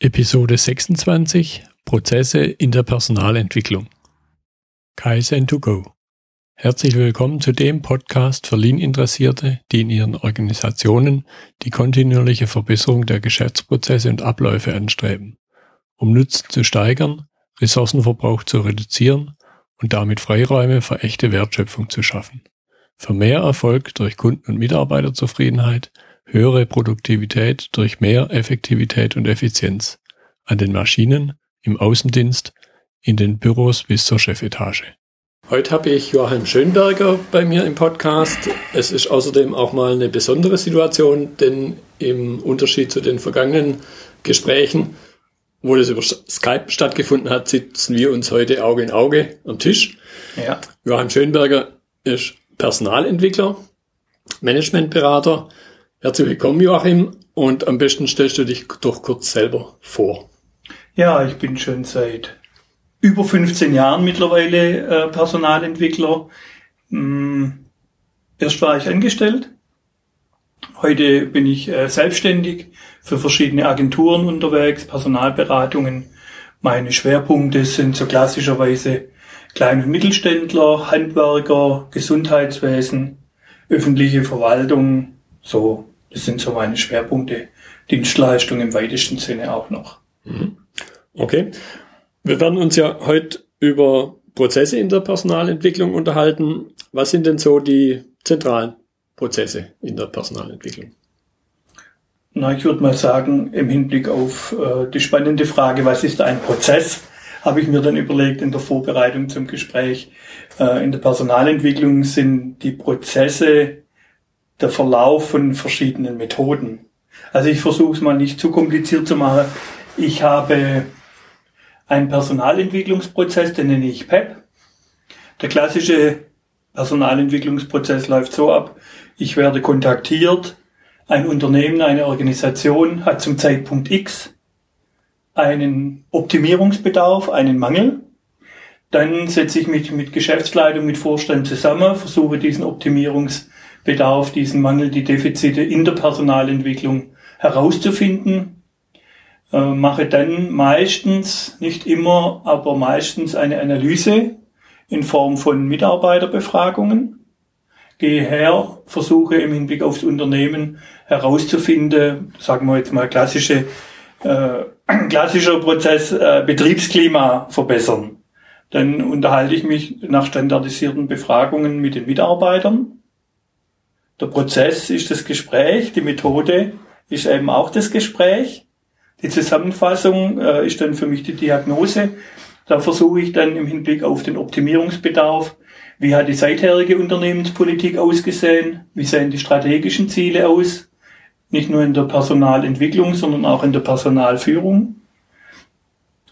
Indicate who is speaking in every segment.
Speaker 1: Episode 26 Prozesse in der Personalentwicklung. Kaizen to go. Herzlich willkommen zu dem Podcast für Lean-Interessierte, die in ihren Organisationen die kontinuierliche Verbesserung der Geschäftsprozesse und Abläufe anstreben, um Nutzen zu steigern, Ressourcenverbrauch zu reduzieren und damit Freiräume für echte Wertschöpfung zu schaffen. Für mehr Erfolg durch Kunden- und Mitarbeiterzufriedenheit höhere Produktivität durch mehr Effektivität und Effizienz an den Maschinen, im Außendienst, in den Büros bis zur Chefetage. Heute habe ich Joachim Schönberger bei mir im Podcast. Es ist außerdem auch mal eine besondere Situation, denn im Unterschied zu den vergangenen Gesprächen, wo das über Skype stattgefunden hat, sitzen wir uns heute Auge in Auge am Tisch. Ja. Joachim Schönberger ist Personalentwickler, Managementberater, Herzlich willkommen, Joachim. Und am besten stellst du dich doch kurz selber vor.
Speaker 2: Ja, ich bin schon seit über 15 Jahren mittlerweile äh, Personalentwickler. Hm, erst war ich angestellt. Heute bin ich äh, selbstständig für verschiedene Agenturen unterwegs, Personalberatungen. Meine Schwerpunkte sind so klassischerweise Klein- und Mittelständler, Handwerker, Gesundheitswesen, öffentliche Verwaltung, so das sind so meine Schwerpunkte. Dienstleistung im weitesten Sinne auch noch. Mhm.
Speaker 1: Okay. Wir werden uns ja heute über Prozesse in der Personalentwicklung unterhalten. Was sind denn so die zentralen Prozesse in der Personalentwicklung?
Speaker 2: Na, ich würde mal sagen, im Hinblick auf äh, die spannende Frage, was ist ein Prozess, habe ich mir dann überlegt in der Vorbereitung zum Gespräch. Äh, in der Personalentwicklung sind die Prozesse der Verlauf von verschiedenen Methoden. Also ich versuche es mal nicht zu kompliziert zu machen. Ich habe einen Personalentwicklungsprozess, den nenne ich PEP. Der klassische Personalentwicklungsprozess läuft so ab, ich werde kontaktiert, ein Unternehmen, eine Organisation hat zum Zeitpunkt X einen Optimierungsbedarf, einen Mangel. Dann setze ich mich mit Geschäftsleitung, mit Vorstand zusammen, versuche diesen Optimierungsbedarf Bedarf, diesen Mangel, die Defizite in der Personalentwicklung herauszufinden. Äh, mache dann meistens, nicht immer, aber meistens eine Analyse in Form von Mitarbeiterbefragungen. Gehe her, versuche im Hinblick aufs Unternehmen herauszufinden, sagen wir jetzt mal klassische, äh, klassischer Prozess, äh, Betriebsklima verbessern. Dann unterhalte ich mich nach standardisierten Befragungen mit den Mitarbeitern der Prozess ist das Gespräch, die Methode ist eben auch das Gespräch. Die Zusammenfassung äh, ist dann für mich die Diagnose. Da versuche ich dann im Hinblick auf den Optimierungsbedarf, wie hat die seitherige Unternehmenspolitik ausgesehen, wie sehen die strategischen Ziele aus, nicht nur in der Personalentwicklung, sondern auch in der Personalführung.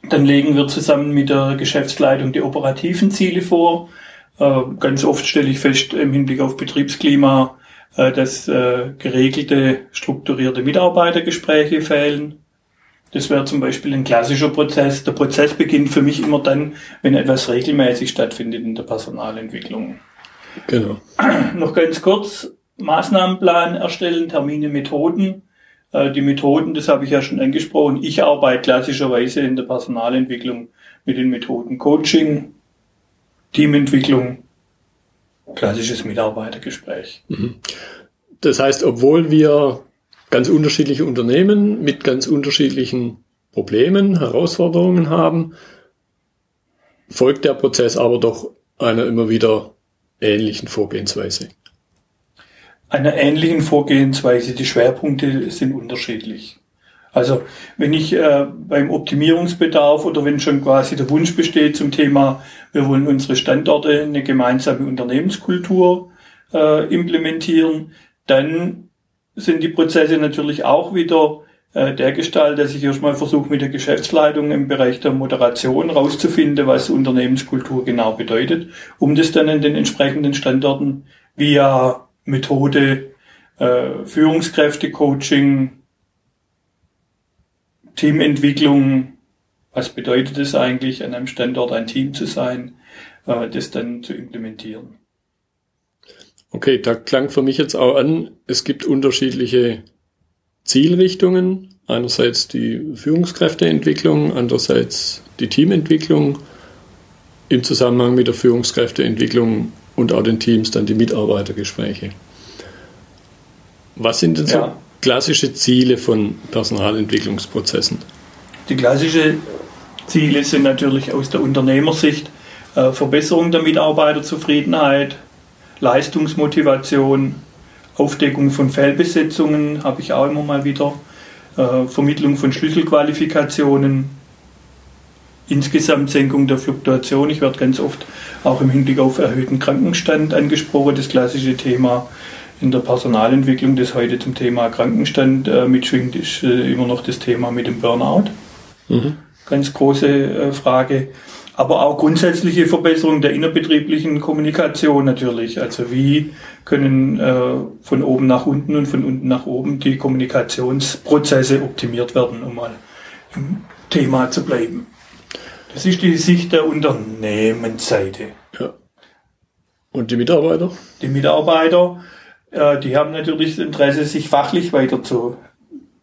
Speaker 2: Dann legen wir zusammen mit der Geschäftsleitung die operativen Ziele vor. Äh, ganz oft stelle ich fest, im Hinblick auf Betriebsklima äh, dass äh, geregelte, strukturierte Mitarbeitergespräche fehlen. Das wäre zum Beispiel ein klassischer Prozess. Der Prozess beginnt für mich immer dann, wenn etwas regelmäßig stattfindet in der Personalentwicklung. Genau. Noch ganz kurz, Maßnahmenplan erstellen, Termine, Methoden. Äh, die Methoden, das habe ich ja schon angesprochen. Ich arbeite klassischerweise in der Personalentwicklung mit den Methoden Coaching, Teamentwicklung, klassisches Mitarbeitergespräch. Mhm.
Speaker 1: Das heißt, obwohl wir ganz unterschiedliche Unternehmen mit ganz unterschiedlichen Problemen, Herausforderungen haben, folgt der Prozess aber doch einer immer wieder ähnlichen Vorgehensweise.
Speaker 2: Einer ähnlichen Vorgehensweise. Die Schwerpunkte sind unterschiedlich. Also wenn ich äh, beim Optimierungsbedarf oder wenn schon quasi der Wunsch besteht zum Thema, wir wollen unsere Standorte eine gemeinsame Unternehmenskultur äh, implementieren, dann sind die Prozesse natürlich auch wieder äh, der Gestalt, dass ich erstmal versuche mit der Geschäftsleitung im Bereich der Moderation rauszufinden, was Unternehmenskultur genau bedeutet, um das dann in den entsprechenden Standorten via Methode, äh, Führungskräfte-Coaching, Teamentwicklung, was bedeutet es eigentlich, an einem Standort ein Team zu sein, äh, das dann zu implementieren.
Speaker 1: Okay, da klang für mich jetzt auch an, es gibt unterschiedliche Zielrichtungen Einerseits die Führungskräfteentwicklung, andererseits die Teamentwicklung. Im Zusammenhang mit der Führungskräfteentwicklung und auch den Teams dann die Mitarbeitergespräche. Was sind denn so ja. Klassische Ziele von Personalentwicklungsprozessen?
Speaker 2: Die klassischen Ziele sind natürlich aus der Unternehmersicht äh, Verbesserung der Mitarbeiterzufriedenheit, Leistungsmotivation, Aufdeckung von Fehlbesetzungen habe ich auch immer mal wieder, äh, Vermittlung von Schlüsselqualifikationen, insgesamt Senkung der Fluktuation. Ich werde ganz oft auch im Hinblick auf erhöhten Krankenstand angesprochen, das klassische Thema in der Personalentwicklung, das heute zum Thema Krankenstand äh, mitschwingt, ist äh, immer noch das Thema mit dem Burnout. Mhm. Ganz große äh, Frage. Aber auch grundsätzliche Verbesserung der innerbetrieblichen Kommunikation natürlich. Also wie können äh, von oben nach unten und von unten nach oben die Kommunikationsprozesse optimiert werden, um mal im Thema zu bleiben. Das ist die Sicht der Unternehmensseite. Ja.
Speaker 1: Und die Mitarbeiter?
Speaker 2: Die Mitarbeiter die haben natürlich das Interesse, sich fachlich weiter zu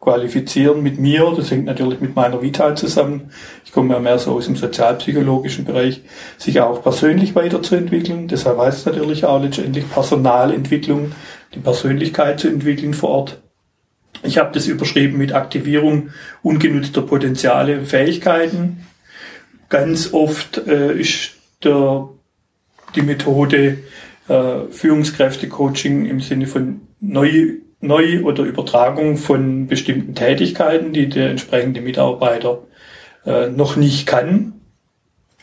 Speaker 2: qualifizieren mit mir. Das hängt natürlich mit meiner Vita zusammen. Ich komme ja mehr so aus dem sozialpsychologischen Bereich, sich auch persönlich weiterzuentwickeln. Deshalb heißt es natürlich auch letztendlich Personalentwicklung, die Persönlichkeit zu entwickeln vor Ort. Ich habe das überschrieben mit Aktivierung ungenutzter Potenziale und Fähigkeiten. Ganz oft äh, ist der, die Methode äh, Führungskräfte-Coaching im Sinne von Neu, Neu- oder Übertragung von bestimmten Tätigkeiten, die der entsprechende Mitarbeiter äh, noch nicht kann.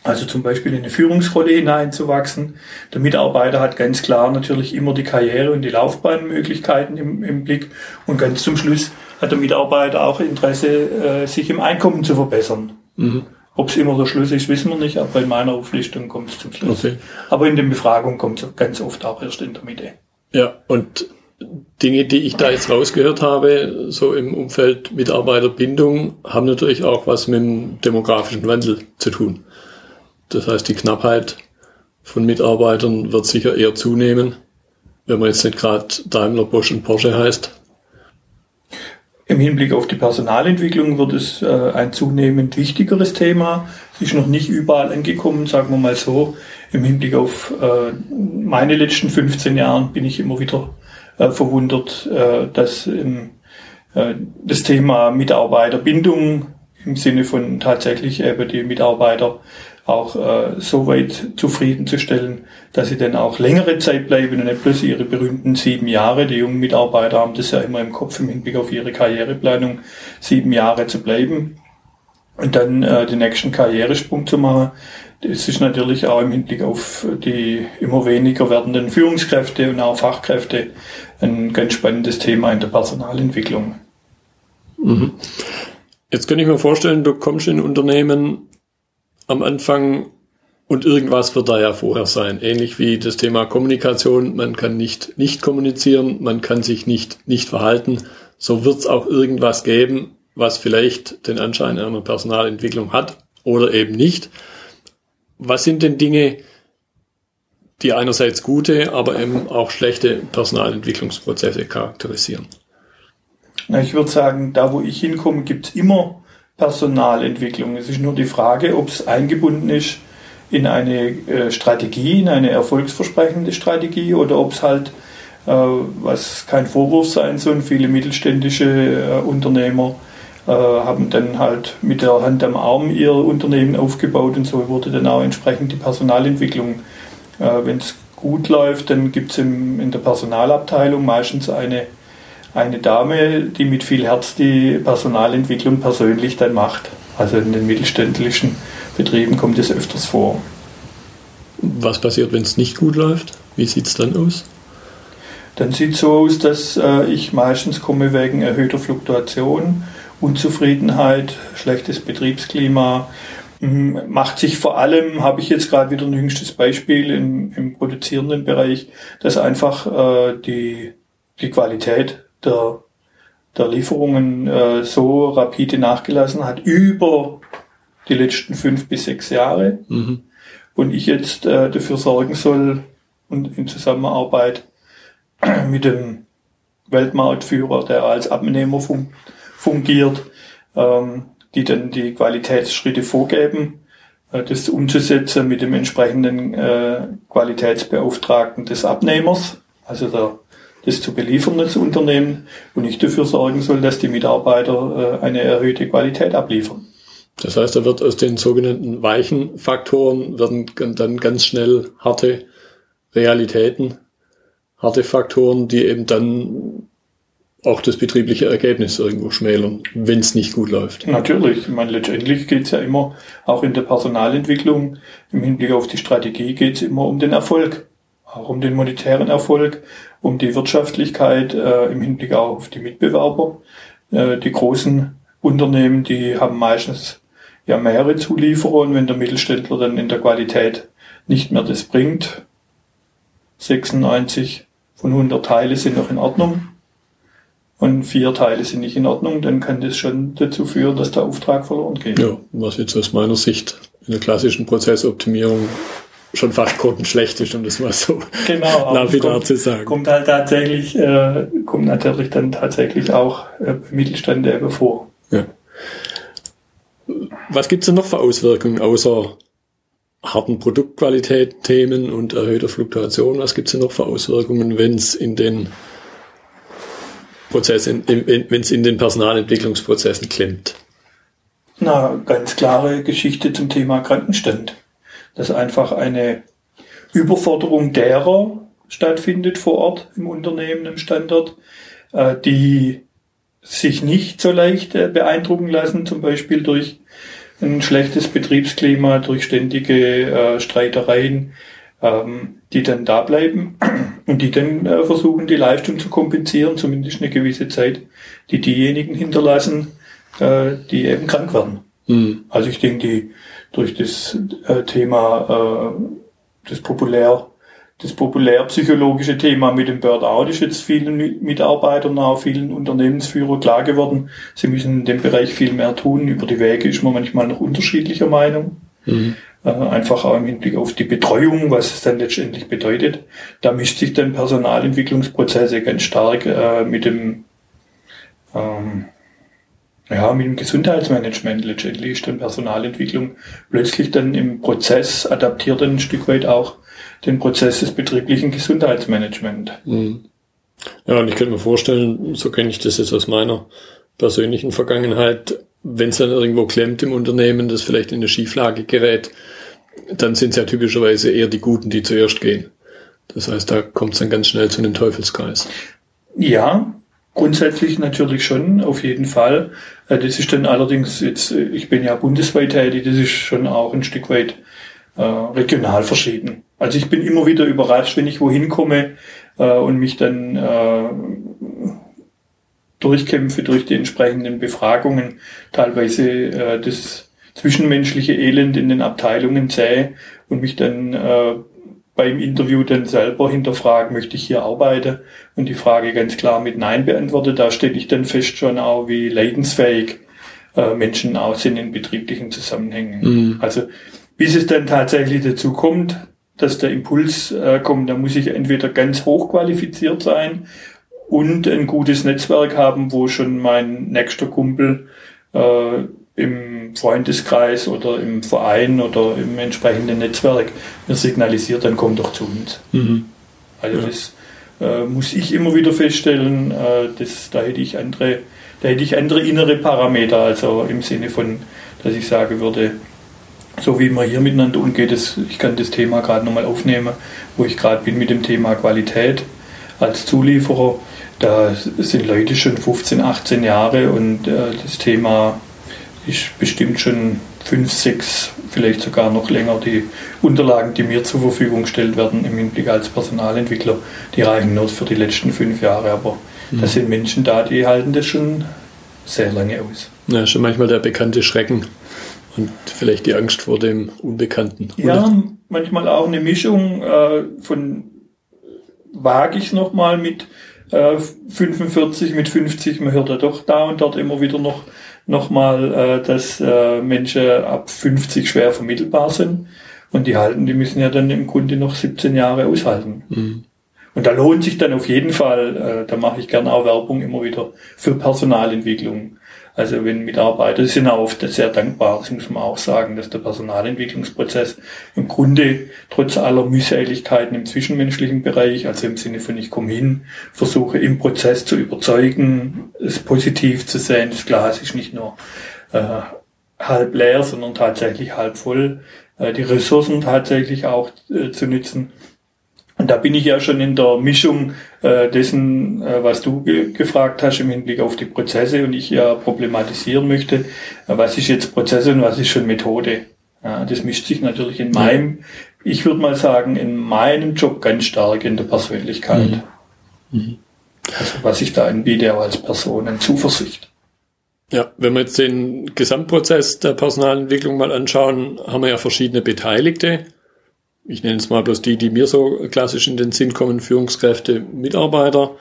Speaker 2: Also zum Beispiel in eine Führungsrolle hineinzuwachsen. Der Mitarbeiter hat ganz klar natürlich immer die Karriere und die Laufbahnmöglichkeiten im, im Blick. Und ganz zum Schluss hat der Mitarbeiter auch Interesse, äh, sich im Einkommen zu verbessern. Mhm. Ob es immer der Schluss ist, wissen wir nicht, aber in meiner Auflistung kommt es zum Schluss. Okay. Aber in den Befragungen kommt es ganz oft auch erst in der Mitte.
Speaker 1: Ja, und Dinge, die ich da jetzt rausgehört habe, so im Umfeld Mitarbeiterbindung, haben natürlich auch was mit dem demografischen Wandel zu tun. Das heißt, die Knappheit von Mitarbeitern wird sicher eher zunehmen, wenn man jetzt nicht gerade Daimler, Bosch und Porsche heißt.
Speaker 2: Im Hinblick auf die Personalentwicklung wird es äh, ein zunehmend wichtigeres Thema. Es ist noch nicht überall angekommen, sagen wir mal so. Im Hinblick auf äh, meine letzten 15 Jahren bin ich immer wieder äh, verwundert, dass das Thema Mitarbeiterbindung im Sinne von tatsächlich eben die Mitarbeiter auch äh, so weit zufriedenzustellen, dass sie dann auch längere Zeit bleiben und nicht bloß ihre berühmten sieben Jahre. Die jungen Mitarbeiter haben das ja immer im Kopf im Hinblick auf ihre Karriereplanung, sieben Jahre zu bleiben und dann äh, den nächsten Karrieresprung zu machen. Das ist natürlich auch im Hinblick auf die immer weniger werdenden Führungskräfte und auch Fachkräfte ein ganz spannendes Thema in der Personalentwicklung.
Speaker 1: Mhm. Jetzt kann ich mir vorstellen, du kommst in Unternehmen am Anfang und irgendwas wird da ja vorher sein. Ähnlich wie das Thema Kommunikation. Man kann nicht nicht kommunizieren, man kann sich nicht nicht verhalten. So wird es auch irgendwas geben, was vielleicht den Anschein einer Personalentwicklung hat oder eben nicht. Was sind denn Dinge, die einerseits gute, aber eben auch schlechte Personalentwicklungsprozesse charakterisieren?
Speaker 2: Na, ich würde sagen, da wo ich hinkomme, gibt es immer Personalentwicklung. Es ist nur die Frage, ob es eingebunden ist in eine äh, Strategie, in eine erfolgsversprechende Strategie oder ob es halt, äh, was kein Vorwurf sein soll, viele mittelständische äh, Unternehmer haben dann halt mit der Hand am Arm ihr Unternehmen aufgebaut und so wurde dann auch entsprechend die Personalentwicklung. Wenn es gut läuft, dann gibt es in der Personalabteilung meistens eine eine Dame, die mit viel Herz die Personalentwicklung persönlich dann macht. Also in den mittelständischen Betrieben kommt es öfters vor.
Speaker 1: Was passiert, wenn es nicht gut läuft? Wie sieht es dann aus?
Speaker 2: Dann sieht es so aus, dass äh, ich meistens komme wegen erhöhter Fluktuation, Unzufriedenheit, schlechtes Betriebsklima. Mhm, macht sich vor allem, habe ich jetzt gerade wieder ein jüngstes Beispiel im, im produzierenden Bereich, dass einfach äh, die, die Qualität der, der Lieferungen äh, so rapide nachgelassen hat über die letzten fünf bis sechs Jahre. Mhm. Und ich jetzt äh, dafür sorgen soll und in Zusammenarbeit mit dem Weltmarktführer, der als Abnehmer fun fungiert, ähm, die dann die Qualitätsschritte vorgeben, äh, das umzusetzen mit dem entsprechenden äh, Qualitätsbeauftragten des Abnehmers, also der, das zu beliefernden Unternehmen und ich dafür sorgen soll, dass die Mitarbeiter äh, eine erhöhte Qualität abliefern.
Speaker 1: Das heißt, da wird aus den sogenannten weichen Faktoren werden dann ganz schnell harte Realitäten, harte Faktoren, die eben dann auch das betriebliche Ergebnis irgendwo schmälern, wenn es nicht gut läuft.
Speaker 2: Natürlich, ich meine, letztendlich geht es ja immer, auch in der Personalentwicklung, im Hinblick auf die Strategie geht es immer um den Erfolg, auch um den monetären Erfolg, um die Wirtschaftlichkeit äh, im Hinblick auch auf die Mitbewerber. Äh, die großen Unternehmen, die haben meistens ja mehrere Zulieferer und wenn der Mittelständler dann in der Qualität nicht mehr das bringt, 96 von 100 Teile sind noch in Ordnung und vier Teile sind nicht in Ordnung, dann kann das schon dazu führen, dass der Auftrag verloren geht.
Speaker 1: Ja, was jetzt aus meiner Sicht in der klassischen Prozessoptimierung schon fast grottenschlecht ist, um das mal so
Speaker 2: genau, lapidar zu sagen. Kommt halt tatsächlich, äh, kommt natürlich dann tatsächlich auch äh, Mittelstand eben vor. Ja.
Speaker 1: Was gibt's denn noch für Auswirkungen außer harten Produktqualität-Themen und erhöhter Fluktuation? Was gibt's denn noch für Auswirkungen, wenn es in den Prozessen, wenn es in den Personalentwicklungsprozessen klemmt?
Speaker 2: Na, ganz klare Geschichte zum Thema Krankenstand. Dass einfach eine Überforderung derer stattfindet vor Ort im Unternehmen, im Standort, äh, die sich nicht so leicht äh, beeindrucken lassen, zum Beispiel durch ein schlechtes Betriebsklima, durch ständige äh, Streitereien, ähm, die dann da bleiben und die dann versuchen, die Leistung zu kompensieren, zumindest eine gewisse Zeit, die diejenigen hinterlassen, die eben krank werden. Mhm. Also ich denke, die durch das äh, Thema, äh, das populär das populärpsychologische Thema mit dem Burnout ist jetzt vielen Mitarbeitern, auch vielen Unternehmensführern klar geworden. Sie müssen in dem Bereich viel mehr tun. Über die Wege ist man manchmal noch unterschiedlicher Meinung. Mhm. Äh, einfach auch im Hinblick auf die Betreuung, was es dann letztendlich bedeutet. Da mischt sich dann Personalentwicklungsprozesse ganz stark äh, mit dem ähm, ja, mit dem Gesundheitsmanagement letztendlich ist dann Personalentwicklung plötzlich dann im Prozess adaptiert ein Stück weit auch den Prozess des betrieblichen Gesundheitsmanagements. Mhm.
Speaker 1: Ja, und ich könnte mir vorstellen, so kenne ich das jetzt aus meiner persönlichen Vergangenheit, wenn es dann irgendwo klemmt im Unternehmen, das vielleicht in eine Schieflage gerät, dann sind es ja typischerweise eher die Guten, die zuerst gehen. Das heißt, da kommt es dann ganz schnell zu einem Teufelskreis.
Speaker 2: Ja, grundsätzlich natürlich schon, auf jeden Fall. Äh, das ist dann allerdings jetzt, äh, ich bin ja bundesweit tätig, das ist schon auch ein Stück weit äh, regional verschieden. Also ich bin immer wieder überrascht, wenn ich wohin komme äh, und mich dann äh, durchkämpfe durch die entsprechenden Befragungen, teilweise äh, das zwischenmenschliche Elend in den Abteilungen sähe und mich dann äh, beim Interview dann selber hinterfragen, möchte ich hier arbeiten und die Frage ganz klar mit Nein beantworte. Da stelle ich dann fest schon auch, wie leidensfähig äh, Menschen auch sind in betrieblichen Zusammenhängen. Mhm. Also bis es dann tatsächlich dazu kommt, dass der Impuls äh, kommt, da muss ich entweder ganz hoch qualifiziert sein und ein gutes Netzwerk haben, wo schon mein nächster Kumpel äh, im Freundeskreis oder im Verein oder im entsprechenden Netzwerk mir signalisiert, dann komm doch zu uns. Mhm. Also ja. das äh, muss ich immer wieder feststellen, äh, das, da hätte ich andere, da hätte ich andere innere Parameter, also im Sinne von, dass ich sagen würde, so wie man hier miteinander umgeht, das, ich kann das Thema gerade nochmal aufnehmen, wo ich gerade bin mit dem Thema Qualität als Zulieferer. Da sind Leute schon 15, 18 Jahre und äh, das Thema ist bestimmt schon fünf, sechs, vielleicht sogar noch länger. Die Unterlagen, die mir zur Verfügung gestellt werden im Hinblick als Personalentwickler, die reichen nur für die letzten fünf Jahre. Aber mhm. da sind Menschen da, die halten das schon sehr lange aus.
Speaker 1: Ja, schon manchmal der bekannte Schrecken und vielleicht die Angst vor dem Unbekannten.
Speaker 2: Ja, manchmal auch eine Mischung äh, von wage ich nochmal mit äh, 45, mit 50, man hört ja doch da und dort immer wieder noch nochmal, äh, dass äh, Menschen ab 50 schwer vermittelbar sind. Und die halten, die müssen ja dann im Grunde noch 17 Jahre aushalten. Mhm. Und da lohnt sich dann auf jeden Fall, äh, da mache ich gerne auch Werbung immer wieder für Personalentwicklung. Also wenn Mitarbeiter sind auch oft sehr dankbar, das muss man auch sagen, dass der Personalentwicklungsprozess im Grunde trotz aller Mühseligkeiten im zwischenmenschlichen Bereich, also im Sinne von ich komme hin, versuche im Prozess zu überzeugen, es positiv zu sehen, das Glas ist nicht nur äh, halb leer, sondern tatsächlich halb voll, äh, die Ressourcen tatsächlich auch äh, zu nützen und da bin ich ja schon in der Mischung äh, dessen, äh, was du ge gefragt hast im Hinblick auf die Prozesse und ich ja problematisieren möchte, äh, was ist jetzt Prozesse und was ist schon Methode. Ja, das mischt sich natürlich in meinem, ich würde mal sagen, in meinem Job ganz stark in der Persönlichkeit. Mhm. Mhm. Also was ich da anbiete auch als Person an Zuversicht.
Speaker 1: Ja, wenn wir jetzt den Gesamtprozess der Personalentwicklung mal anschauen, haben wir ja verschiedene Beteiligte ich nenne es mal bloß die, die mir so klassisch in den Sinn kommen, Führungskräfte, Mitarbeiter,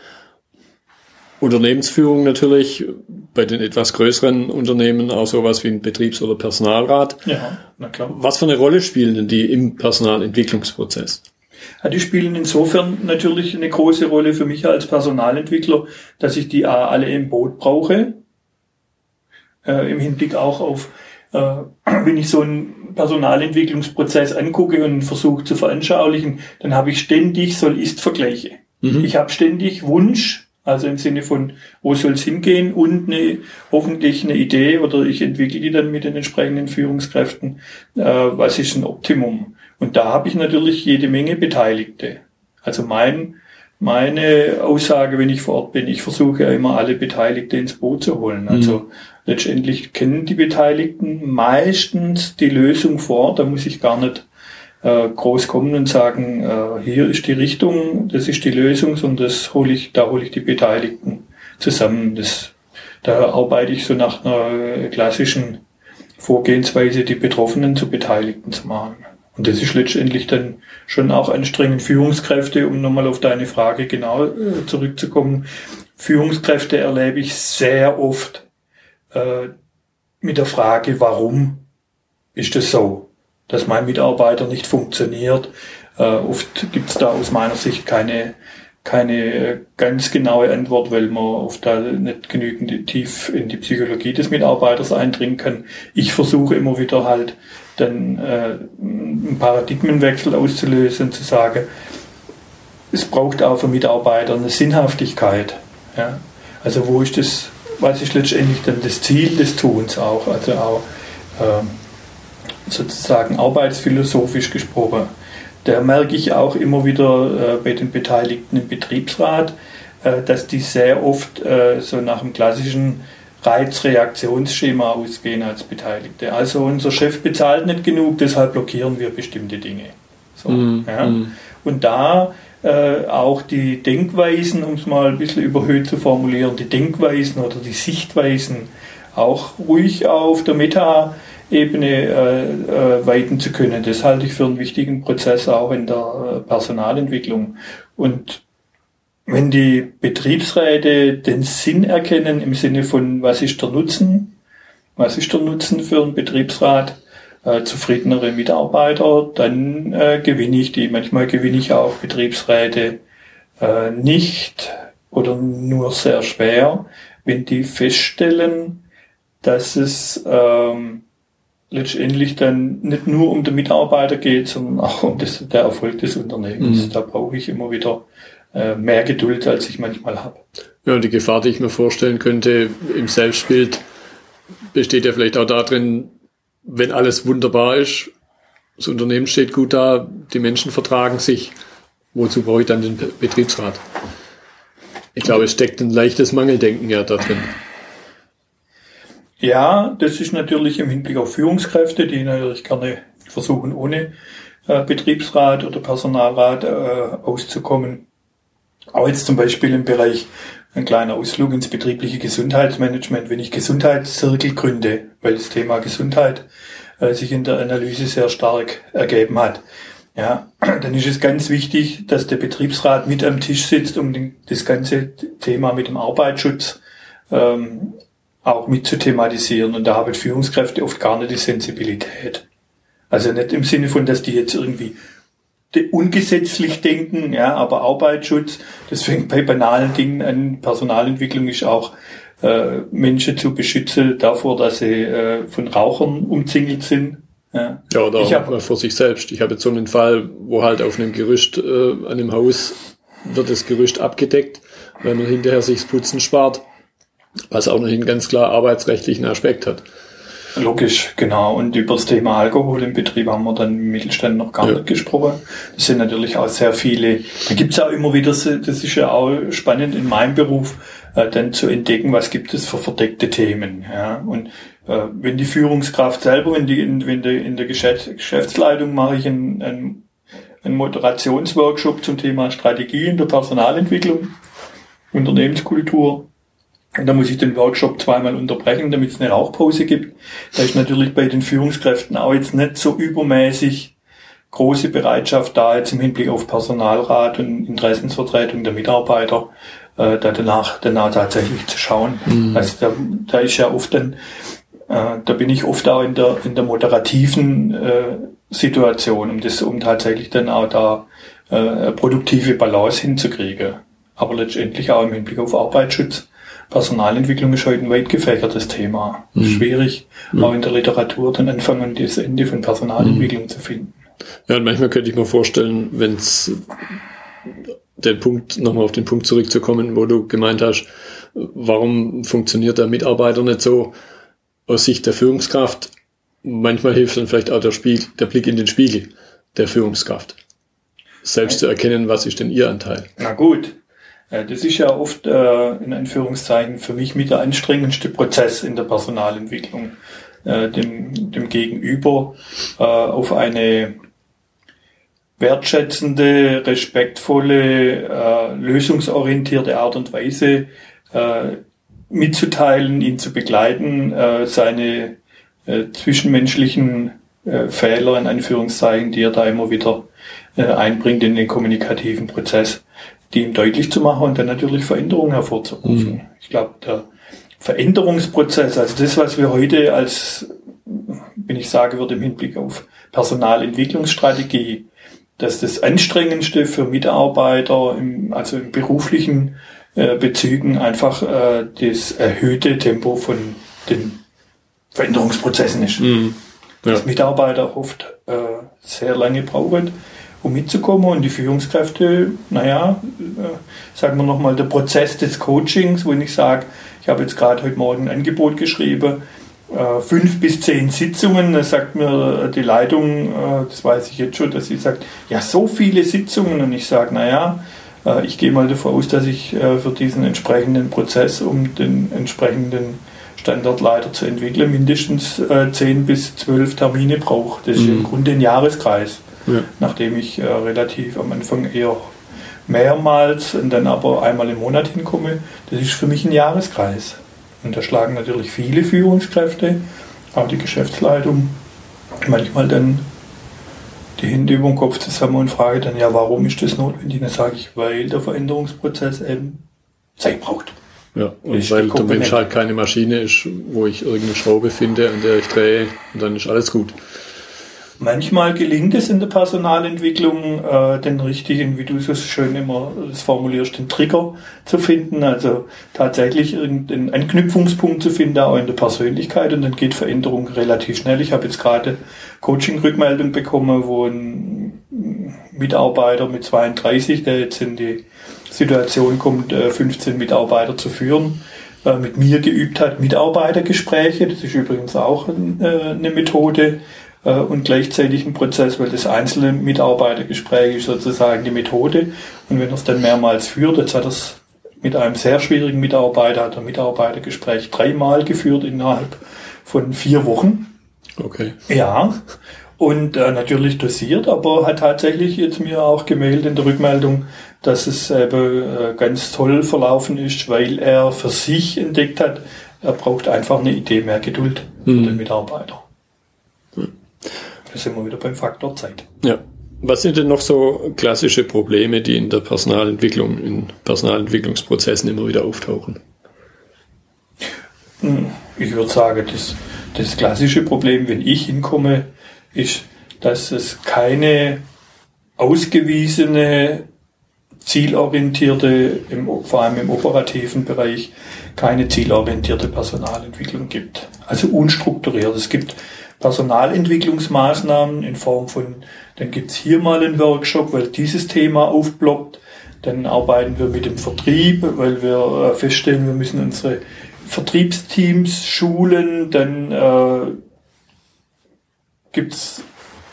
Speaker 1: Unternehmensführung natürlich, bei den etwas größeren Unternehmen auch sowas wie ein Betriebs- oder Personalrat.
Speaker 2: Ja, na klar.
Speaker 1: Was für eine Rolle spielen denn die im Personalentwicklungsprozess?
Speaker 2: Ja, die spielen insofern natürlich eine große Rolle für mich als Personalentwickler, dass ich die alle im Boot brauche, äh, im Hinblick auch auf äh, wenn ich so einen Personalentwicklungsprozess angucke und versuche zu veranschaulichen, dann habe ich ständig Soll-Ist-Vergleiche. Mhm. Ich habe ständig Wunsch, also im Sinne von, wo soll es hingehen und eine, hoffentlich eine Idee oder ich entwickle die dann mit den entsprechenden Führungskräften, äh, was ist ein Optimum. Und da habe ich natürlich jede Menge Beteiligte. Also mein, meine Aussage, wenn ich vor Ort bin, ich versuche ja immer alle Beteiligte ins Boot zu holen. Also mhm letztendlich kennen die Beteiligten meistens die Lösung vor. Da muss ich gar nicht äh, groß kommen und sagen, äh, hier ist die Richtung, das ist die Lösung, sondern das hole ich, da hole ich die Beteiligten zusammen. Das, da arbeite ich so nach einer klassischen Vorgehensweise, die Betroffenen zu Beteiligten zu machen. Und das ist letztendlich dann schon auch anstrengend. Führungskräfte, um nochmal auf deine Frage genau äh, zurückzukommen, Führungskräfte erlebe ich sehr oft äh, mit der Frage, warum ist das so, dass mein Mitarbeiter nicht funktioniert. Äh, oft gibt es da aus meiner Sicht keine, keine äh, ganz genaue Antwort, weil man oft da nicht genügend tief in die Psychologie des Mitarbeiters eindringen kann. Ich versuche immer wieder halt dann äh, einen Paradigmenwechsel auszulösen und zu sagen, es braucht auch für Mitarbeiter eine Sinnhaftigkeit. Ja? Also wo ist das was ist letztendlich dann das Ziel des Tuns auch, also auch äh, sozusagen arbeitsphilosophisch gesprochen. Da merke ich auch immer wieder äh, bei den Beteiligten im Betriebsrat, äh, dass die sehr oft äh, so nach dem klassischen Reizreaktionsschema ausgehen als Beteiligte. Also unser Chef bezahlt nicht genug, deshalb blockieren wir bestimmte Dinge. So, mm, ja. mm. Und da äh, auch die Denkweisen, um es mal ein bisschen überhöht zu formulieren, die Denkweisen oder die Sichtweisen auch ruhig auf der Meta-Ebene äh, äh, weiten zu können. Das halte ich für einen wichtigen Prozess auch in der äh, Personalentwicklung. Und wenn die Betriebsräte den Sinn erkennen im Sinne von, was ist der Nutzen, was ist der Nutzen für einen Betriebsrat, äh, zufriedenere Mitarbeiter, dann äh, gewinne ich die. Manchmal gewinne ich auch Betriebsräte äh, nicht oder nur sehr schwer, wenn die feststellen, dass es ähm, letztendlich dann nicht nur um den Mitarbeiter geht, sondern auch um das, der Erfolg des Unternehmens. Mhm. Da brauche ich immer wieder äh, mehr Geduld, als ich manchmal habe.
Speaker 1: Ja, und die Gefahr, die ich mir vorstellen könnte im Selbstbild, besteht ja vielleicht auch darin, wenn alles wunderbar ist, das Unternehmen steht gut da, die Menschen vertragen sich, wozu brauche ich dann den Betriebsrat? Ich glaube, es steckt ein leichtes Mangeldenken ja da drin.
Speaker 2: Ja, das ist natürlich im Hinblick auf Führungskräfte, die natürlich gerne versuchen, ohne äh, Betriebsrat oder Personalrat äh, auszukommen. Auch jetzt zum Beispiel im Bereich ein kleiner Ausflug ins betriebliche Gesundheitsmanagement. Wenn ich Gesundheitszirkel gründe, weil das Thema Gesundheit äh, sich in der Analyse sehr stark ergeben hat, ja, dann ist es ganz wichtig, dass der Betriebsrat mit am Tisch sitzt, um den, das ganze Thema mit dem Arbeitsschutz ähm, auch mit zu thematisieren. Und da haben Führungskräfte oft gar nicht die Sensibilität. Also nicht im Sinne von, dass die jetzt irgendwie ungesetzlich denken, ja, aber Arbeitsschutz, das fängt bei banalen Dingen an. Personalentwicklung ist auch äh, Menschen zu beschützen davor, dass sie äh, von Rauchern umzingelt sind.
Speaker 1: Ja, ja oder ich hab, vor sich selbst. Ich habe jetzt so einen Fall, wo halt auf einem Gerüst äh, an einem Haus wird das Gerüst abgedeckt, weil man hinterher sich's Putzen spart, was auch noch einen ganz klar arbeitsrechtlichen Aspekt hat.
Speaker 2: Logisch, genau. Und über das Thema Alkohol im Betrieb haben wir dann im Mittelstand noch gar ja. nicht gesprochen. Das sind natürlich auch sehr viele. Da gibt's ja auch immer wieder, das ist ja auch spannend in meinem Beruf, äh, dann zu entdecken, was gibt es für verdeckte Themen. Ja. Und äh, wenn die Führungskraft selber, wenn die in, wenn die, in der Geschäftsleitung mache ich einen, einen, einen Moderationsworkshop zum Thema Strategie in der Personalentwicklung, Unternehmenskultur und da muss ich den Workshop zweimal unterbrechen, damit es eine Rauchpause gibt. Da ist natürlich bei den Führungskräften auch jetzt nicht so übermäßig große Bereitschaft da, jetzt im Hinblick auf Personalrat und Interessensvertretung der Mitarbeiter, äh, da danach, danach tatsächlich zu schauen. Mhm. Also da, da ist ja oft dann, äh, da bin ich oft auch in der, in der moderativen äh, Situation, um das, um tatsächlich dann auch da äh, produktive Balance hinzukriegen. Aber letztendlich auch im Hinblick auf Arbeitsschutz Personalentwicklung ist heute ein weit gefächertes Thema. Mhm. Schwierig, mhm. auch in der Literatur den Anfang und das Ende von Personalentwicklung mhm. zu finden.
Speaker 1: Ja, und manchmal könnte ich mir vorstellen, wenn es den Punkt, nochmal auf den Punkt zurückzukommen, wo du gemeint hast, warum funktioniert der Mitarbeiter nicht so aus Sicht der Führungskraft? Manchmal hilft dann vielleicht auch der, Spiegel, der Blick in den Spiegel der Führungskraft. Selbst zu erkennen, was ist denn ihr Anteil?
Speaker 2: Na gut, äh, das ist ja oft äh, in Anführungszeichen für mich mit der anstrengendste Prozess in der Personalentwicklung, äh, dem, dem Gegenüber äh, auf eine wertschätzende, respektvolle, äh, lösungsorientierte Art und Weise äh, mitzuteilen, ihn zu begleiten, äh, seine äh, zwischenmenschlichen äh, Fehler in Anführungszeichen, die er da immer wieder äh, einbringt in den kommunikativen Prozess, die ihm deutlich zu machen und dann natürlich Veränderungen hervorzurufen. Mhm. Ich glaube, der Veränderungsprozess, also das, was wir heute als, wenn ich sage würde, im Hinblick auf Personalentwicklungsstrategie, dass das Anstrengendste für Mitarbeiter, im, also im beruflichen äh, Bezügen, einfach äh, das erhöhte Tempo von den Veränderungsprozessen ist. Mhm. Ja. Dass Mitarbeiter oft äh, sehr lange brauchen, um mitzukommen. Und die Führungskräfte, naja, äh, sagen wir nochmal, der Prozess des Coachings, wo ich sage, ich habe jetzt gerade heute Morgen ein Angebot geschrieben, fünf bis zehn Sitzungen, da sagt mir die Leitung, äh, das weiß ich jetzt schon, dass sie sagt, ja, so viele Sitzungen. Und ich sage, naja, äh, ich gehe mal davon aus, dass ich äh, für diesen entsprechenden Prozess, um den entsprechenden Standardleiter zu entwickeln, mindestens äh, zehn bis zwölf Termine brauche. Das ist mhm. im Grunde ein Jahreskreis ja. nachdem ich äh, relativ am Anfang eher mehrmals und dann aber einmal im Monat hinkomme. Das ist für mich ein Jahreskreis. Und da schlagen natürlich viele Führungskräfte, auch die Geschäftsleitung, manchmal dann die Hände über den Kopf zusammen und frage dann, ja, warum ist das notwendig? Dann sage ich, weil der Veränderungsprozess eben Zeit braucht.
Speaker 1: Ja, und weil der Mensch halt keine Maschine ist, wo ich irgendeine Schraube finde, an der ich drehe und dann ist alles gut.
Speaker 2: Manchmal gelingt es in der Personalentwicklung, äh, den richtigen, wie du so schön immer formulierst, den Trigger zu finden, also tatsächlich irgendeinen Anknüpfungspunkt zu finden, auch in der Persönlichkeit und dann geht Veränderung relativ schnell. Ich habe jetzt gerade Coaching-Rückmeldung bekommen, wo ein Mitarbeiter mit 32, der jetzt in die Situation kommt, 15 äh, Mitarbeiter zu führen, äh, mit mir geübt hat, Mitarbeitergespräche. Das ist übrigens auch äh, eine Methode, äh, und gleichzeitig ein Prozess, weil das einzelne Mitarbeitergespräch ist sozusagen die Methode. Und wenn er es dann mehrmals führt, jetzt hat er es mit einem sehr schwierigen Mitarbeiter, hat er Mitarbeitergespräch dreimal geführt innerhalb von vier Wochen.
Speaker 1: Okay.
Speaker 2: Ja. Und äh, natürlich dosiert, aber hat tatsächlich jetzt mir auch gemeldet in der Rückmeldung, dass es eben äh, ganz toll verlaufen ist, weil er für sich entdeckt hat, er braucht einfach eine Idee mehr Geduld für mhm. den Mitarbeiter. Da sind wir wieder beim Faktor Zeit.
Speaker 1: Ja. Was sind denn noch so klassische Probleme, die in der Personalentwicklung, in Personalentwicklungsprozessen immer wieder auftauchen?
Speaker 2: Hm, ich würde sagen, das, das klassische Problem, wenn ich hinkomme, ist, dass es keine ausgewiesene, zielorientierte, im, vor allem im operativen Bereich, keine zielorientierte Personalentwicklung gibt. Also unstrukturiert. Es gibt Personalentwicklungsmaßnahmen in Form von, dann gibt's hier mal einen Workshop, weil dieses Thema aufblockt. Dann arbeiten wir mit dem Vertrieb, weil wir äh, feststellen, wir müssen unsere Vertriebsteams schulen. Dann äh, gibt's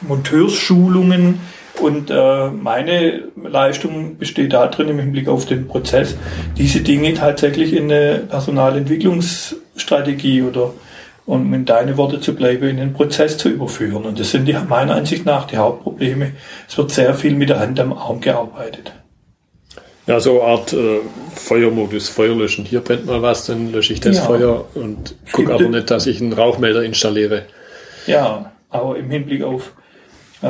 Speaker 2: Monteursschulungen und äh, meine Leistung besteht darin, im Hinblick auf den Prozess, diese Dinge tatsächlich in eine Personalentwicklungsstrategie oder, um in deine Worte zu bleiben, in den Prozess zu überführen. Und das sind die, meiner Ansicht nach die Hauptprobleme. Es wird sehr viel mit der Hand am Arm gearbeitet.
Speaker 1: Ja, so eine Art äh, Feuermodus, Feuer löschen. Hier brennt mal was, dann lösche ich das ja. Feuer und gucke aber nicht, dass ich einen Rauchmelder installiere.
Speaker 2: Ja, aber im Hinblick auf äh,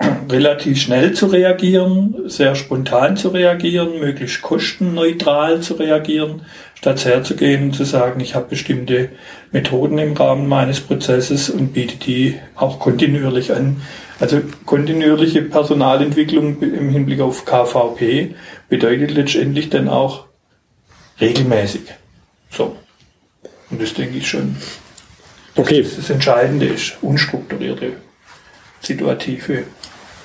Speaker 2: relativ schnell zu reagieren, sehr spontan zu reagieren, möglichst kostenneutral zu reagieren, statt herzugehen und zu sagen, ich habe bestimmte Methoden im Rahmen meines Prozesses und biete die auch kontinuierlich an. Also kontinuierliche Personalentwicklung im Hinblick auf KVP bedeutet letztendlich dann auch regelmäßig. So. Und das denke ich schon. Okay. Das, das Entscheidende ist, unstrukturierte, situative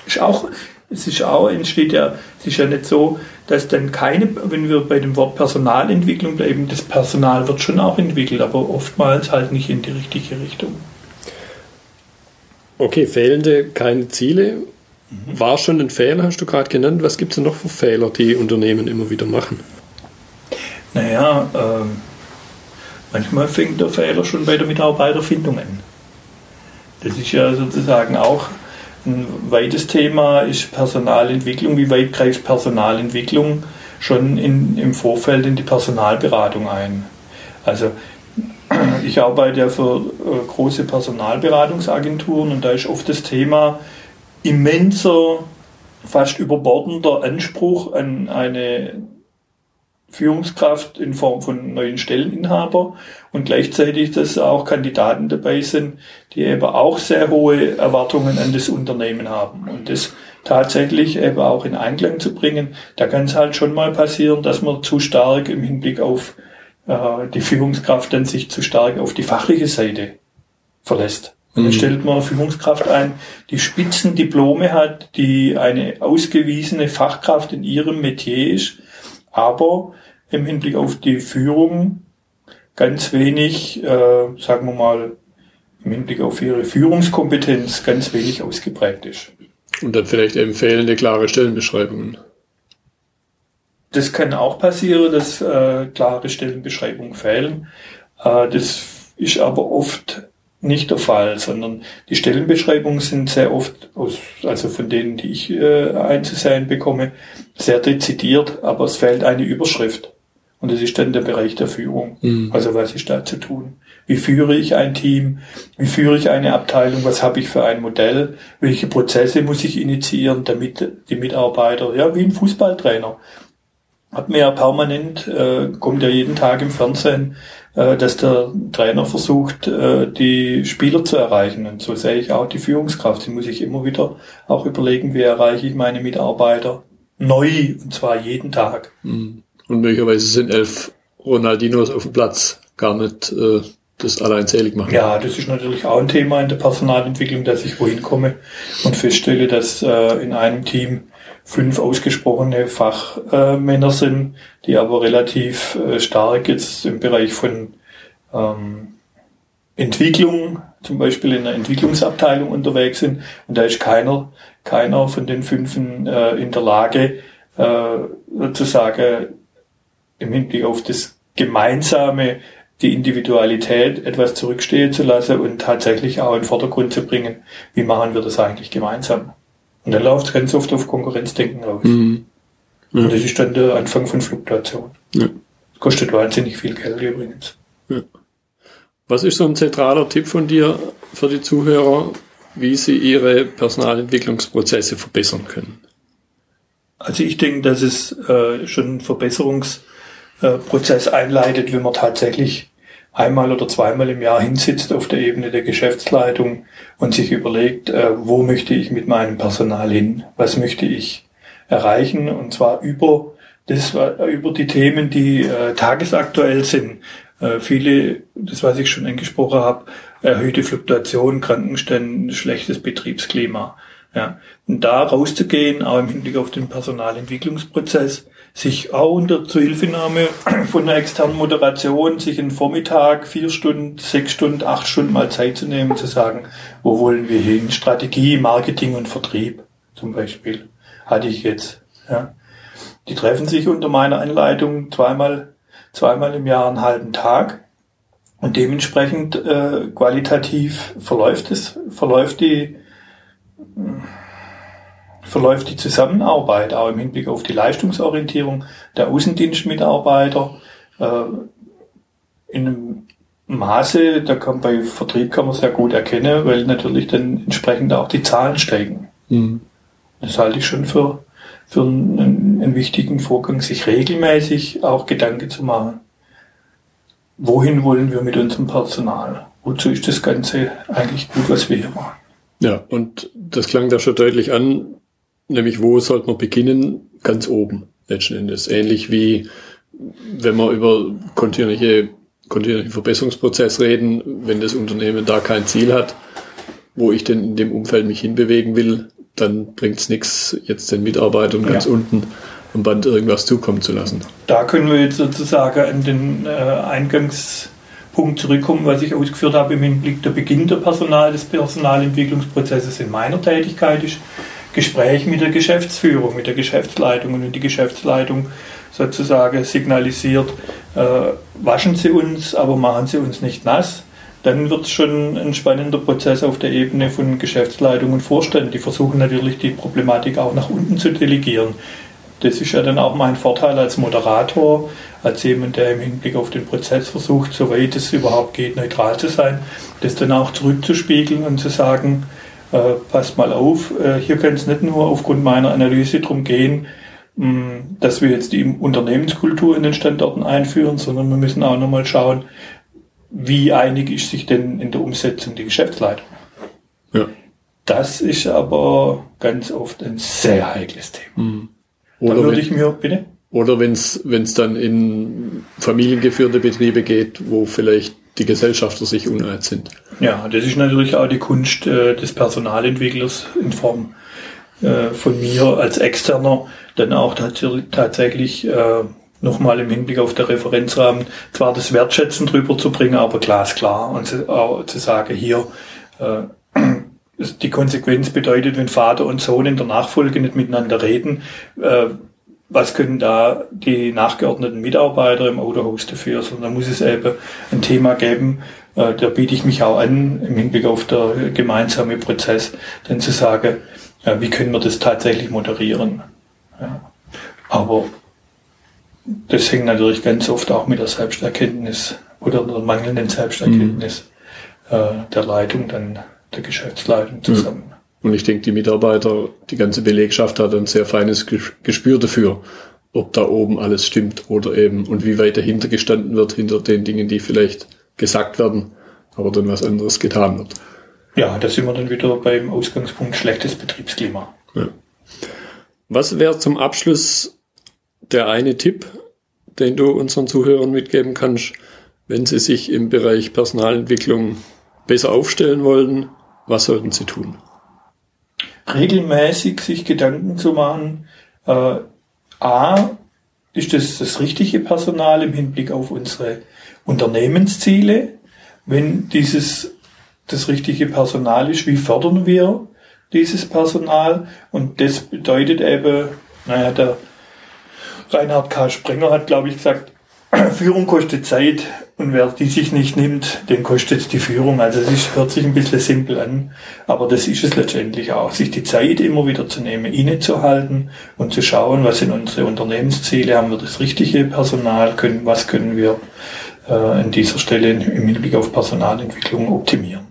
Speaker 2: ist auch, es ist auch, entsteht ja, es ist ja nicht so, dass dann keine, wenn wir bei dem Wort Personalentwicklung bleiben, das Personal wird schon auch entwickelt, aber oftmals halt nicht in die richtige Richtung.
Speaker 1: Okay, fehlende keine Ziele. Mhm. War schon ein Fehler, hast du gerade genannt. Was gibt es denn noch für Fehler, die Unternehmen immer wieder machen?
Speaker 2: Naja, äh, manchmal fängt der Fehler schon bei der Mitarbeiterfindung an. Das ist ja sozusagen auch ein weites Thema ist Personalentwicklung. Wie weit greift Personalentwicklung schon in, im Vorfeld in die Personalberatung ein? Also ich arbeite ja für äh, große Personalberatungsagenturen und da ist oft das Thema immenser, fast überbordender Anspruch an eine Führungskraft in Form von neuen Stelleninhaber und gleichzeitig, dass auch Kandidaten dabei sind, die eben auch sehr hohe Erwartungen an das Unternehmen haben und das tatsächlich eben auch in Einklang zu bringen. Da kann es halt schon mal passieren, dass man zu stark im Hinblick auf äh, die Führungskraft dann sich zu stark auf die fachliche Seite verlässt. Und dann mhm. stellt man Führungskraft ein, die Spitzendiplome hat, die eine ausgewiesene Fachkraft in ihrem Metier ist, aber im Hinblick auf die Führung ganz wenig, äh, sagen wir mal, im Hinblick auf ihre Führungskompetenz ganz wenig ausgeprägt ist.
Speaker 1: Und dann vielleicht eben fehlende klare Stellenbeschreibungen.
Speaker 2: Das kann auch passieren, dass äh, klare Stellenbeschreibungen fehlen. Äh, das ist aber oft nicht der Fall, sondern die Stellenbeschreibungen sind sehr oft, aus, also von denen, die ich äh, einzusehen bekomme, sehr dezidiert, aber es fehlt eine Überschrift. Und das ist dann der Bereich der Führung. Mhm. Also was ist da zu tun? Wie führe ich ein Team? Wie führe ich eine Abteilung? Was habe ich für ein Modell? Welche Prozesse muss ich initiieren, damit die Mitarbeiter, ja, wie ein Fußballtrainer, hat mir ja permanent, äh, kommt ja jeden Tag im Fernsehen, äh, dass der Trainer versucht, äh, die Spieler zu erreichen. Und so sehe ich auch die Führungskraft. Sie muss ich immer wieder auch überlegen, wie erreiche ich meine Mitarbeiter neu, und zwar jeden Tag.
Speaker 1: Mhm. Und möglicherweise sind elf Ronaldinos auf dem Platz gar nicht äh, das alleinzählig machen.
Speaker 2: Ja, das ist natürlich auch ein Thema in der Personalentwicklung, dass ich wohin komme und feststelle, dass äh, in einem Team fünf ausgesprochene Fachmänner sind, die aber relativ äh, stark jetzt im Bereich von ähm, Entwicklung, zum Beispiel in der Entwicklungsabteilung unterwegs sind. Und da ist keiner, keiner von den fünfen äh, in der Lage, äh, sozusagen im Hinblick auf das Gemeinsame, die Individualität etwas zurückstehen zu lassen und tatsächlich auch in den Vordergrund zu bringen, wie machen wir das eigentlich gemeinsam. Und dann läuft es ganz oft auf Konkurrenzdenken raus. Mhm. Ja. Und das ist dann der Anfang von Fluktuation. Ja. Kostet wahnsinnig viel Geld übrigens. Ja.
Speaker 1: Was ist so ein zentraler Tipp von dir für die Zuhörer, wie sie ihre Personalentwicklungsprozesse verbessern können?
Speaker 2: Also ich denke, dass es äh, schon einen Verbesserungsprozess einleitet, wenn man tatsächlich einmal oder zweimal im Jahr hinsitzt auf der Ebene der Geschäftsleitung und sich überlegt, äh, wo möchte ich mit meinem Personal hin, was möchte ich erreichen und zwar über Das war über die Themen, die äh, tagesaktuell sind. Äh, viele, das was ich schon angesprochen habe, erhöhte Fluktuation, Krankenstände, schlechtes Betriebsklima. Ja. Und da rauszugehen, auch im Hinblick auf den Personalentwicklungsprozess, sich auch unter Zuhilfenahme von einer externen Moderation, sich einen Vormittag, vier Stunden, sechs Stunden, acht Stunden mal Zeit zu nehmen, zu sagen, wo wollen wir hin? Strategie, Marketing und Vertrieb zum Beispiel hatte ich jetzt. Ja. Die treffen sich unter meiner Anleitung zweimal, zweimal im Jahr einen halben Tag und dementsprechend äh, qualitativ verläuft es, verläuft die verläuft die Zusammenarbeit auch im Hinblick auf die Leistungsorientierung der Außendienstmitarbeiter äh, in einem Maße, da kann bei Vertrieb kann man sehr gut erkennen, weil natürlich dann entsprechend auch die Zahlen steigen. Mhm. Das halte ich schon für, für einen, einen wichtigen Vorgang, sich regelmäßig auch Gedanken zu machen. Wohin wollen wir mit unserem Personal? Wozu ist das Ganze eigentlich gut, was wir hier machen?
Speaker 1: Ja, und das klang da schon deutlich an, nämlich wo sollte man beginnen? Ganz oben letzten Endes. Ähnlich wie wenn wir über kontinuierliche, kontinuierlichen Verbesserungsprozess reden, wenn das Unternehmen da kein Ziel hat, wo ich denn in dem Umfeld mich hinbewegen will, dann bringt es nichts, jetzt den Mitarbeitern ganz ja. unten am Band irgendwas zukommen zu lassen.
Speaker 2: Da können wir jetzt sozusagen an den äh, Eingangspunkt zurückkommen, was ich ausgeführt habe im Hinblick der Beginn der Personal, des Personalentwicklungsprozesses in meiner Tätigkeit ist. Gespräch mit der Geschäftsführung, mit der Geschäftsleitung. Und die Geschäftsleitung sozusagen signalisiert, äh, waschen Sie uns, aber machen Sie uns nicht nass, dann wird es schon ein spannender Prozess auf der Ebene von Geschäftsleitung und Vorständen. Die versuchen natürlich die Problematik auch nach unten zu delegieren. Das ist ja dann auch mein Vorteil als Moderator, als jemand, der im Hinblick auf den Prozess versucht, soweit es überhaupt geht, neutral zu sein, das dann auch zurückzuspiegeln und zu sagen, äh, passt mal auf, äh, hier kann es nicht nur aufgrund meiner Analyse darum gehen, mh, mm, dass wir jetzt die Unternehmenskultur in den Standorten einführen, sondern wir müssen auch nochmal schauen, wie einig ist sich denn in der Umsetzung die Geschäftsleitung. Ja. Das ist aber ganz oft ein sehr heikles Thema. Mhm.
Speaker 1: Oder da würde ich mir, bitte? Oder wenn es dann in familiengeführte Betriebe geht, wo vielleicht die Gesellschafter sich uneins sind.
Speaker 2: Ja, das ist natürlich auch die Kunst äh, des Personalentwicklers in Form äh, von mir als Externer, dann auch tatsächlich äh, nochmal im Hinblick auf den Referenzrahmen zwar das Wertschätzen drüber zu bringen, aber glasklar und zu, auch zu sagen, hier äh, die Konsequenz bedeutet, wenn Vater und Sohn in der Nachfolge nicht miteinander reden, äh, was können da die nachgeordneten Mitarbeiter im Autohaus dafür, sondern da muss es eben ein Thema geben, äh, da biete ich mich auch an, im Hinblick auf der gemeinsame Prozess, dann zu sagen, äh, wie können wir das tatsächlich moderieren. Ja. Aber das hängt natürlich ganz oft auch mit der Selbsterkenntnis oder der mangelnden Selbsterkenntnis mhm. äh, der Leitung, dann der Geschäftsleitung zusammen.
Speaker 1: Und ich denke, die Mitarbeiter, die ganze Belegschaft hat ein sehr feines Gespür dafür, ob da oben alles stimmt oder eben und wie weit dahinter gestanden wird, hinter den Dingen, die vielleicht gesagt werden, aber dann was anderes getan wird.
Speaker 2: Ja, da sind wir dann wieder beim Ausgangspunkt schlechtes Betriebsklima. Ja.
Speaker 1: Was wäre zum Abschluss der eine Tipp, den du unseren Zuhörern mitgeben kannst, wenn sie sich im Bereich Personalentwicklung besser aufstellen wollen? Was sollten sie tun?
Speaker 2: Regelmäßig sich Gedanken zu machen, äh, a, ist das das richtige Personal im Hinblick auf unsere Unternehmensziele? Wenn dieses das richtige Personal ist, wie fördern wir dieses Personal? Und das bedeutet eben, naja, der Reinhard K. Sprenger hat, glaube ich, gesagt, Führung kostet Zeit und wer die sich nicht nimmt, den kostet die Führung. Also es ist, hört sich ein bisschen simpel an, aber das ist es letztendlich auch, sich die Zeit immer wieder zu nehmen, innezuhalten und zu schauen, was sind unsere Unternehmensziele, haben wir das richtige Personal, können, was können wir äh, an dieser Stelle im Hinblick auf Personalentwicklung optimieren.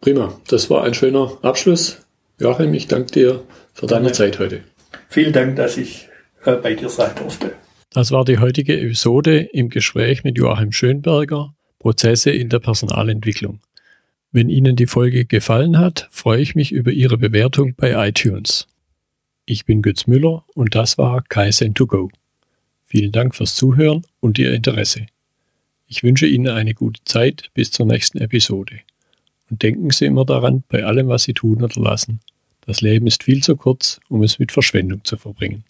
Speaker 1: Prima, das war ein schöner Abschluss. Joachim, ich danke dir für deine. Zeit heute.
Speaker 2: Vielen Dank, dass ich äh, bei dir sein durfte.
Speaker 1: Das war die heutige Episode im Gespräch mit Joachim Schönberger, Prozesse in der Personalentwicklung. Wenn Ihnen die Folge gefallen hat, freue ich mich über Ihre Bewertung bei iTunes. Ich bin Götz Müller und das war Kaizen 2 go. Vielen Dank fürs Zuhören und Ihr Interesse. Ich wünsche Ihnen eine gute Zeit bis zur nächsten Episode. Und denken Sie immer daran, bei allem, was Sie tun oder lassen. Das Leben ist viel zu kurz, um es mit Verschwendung zu verbringen.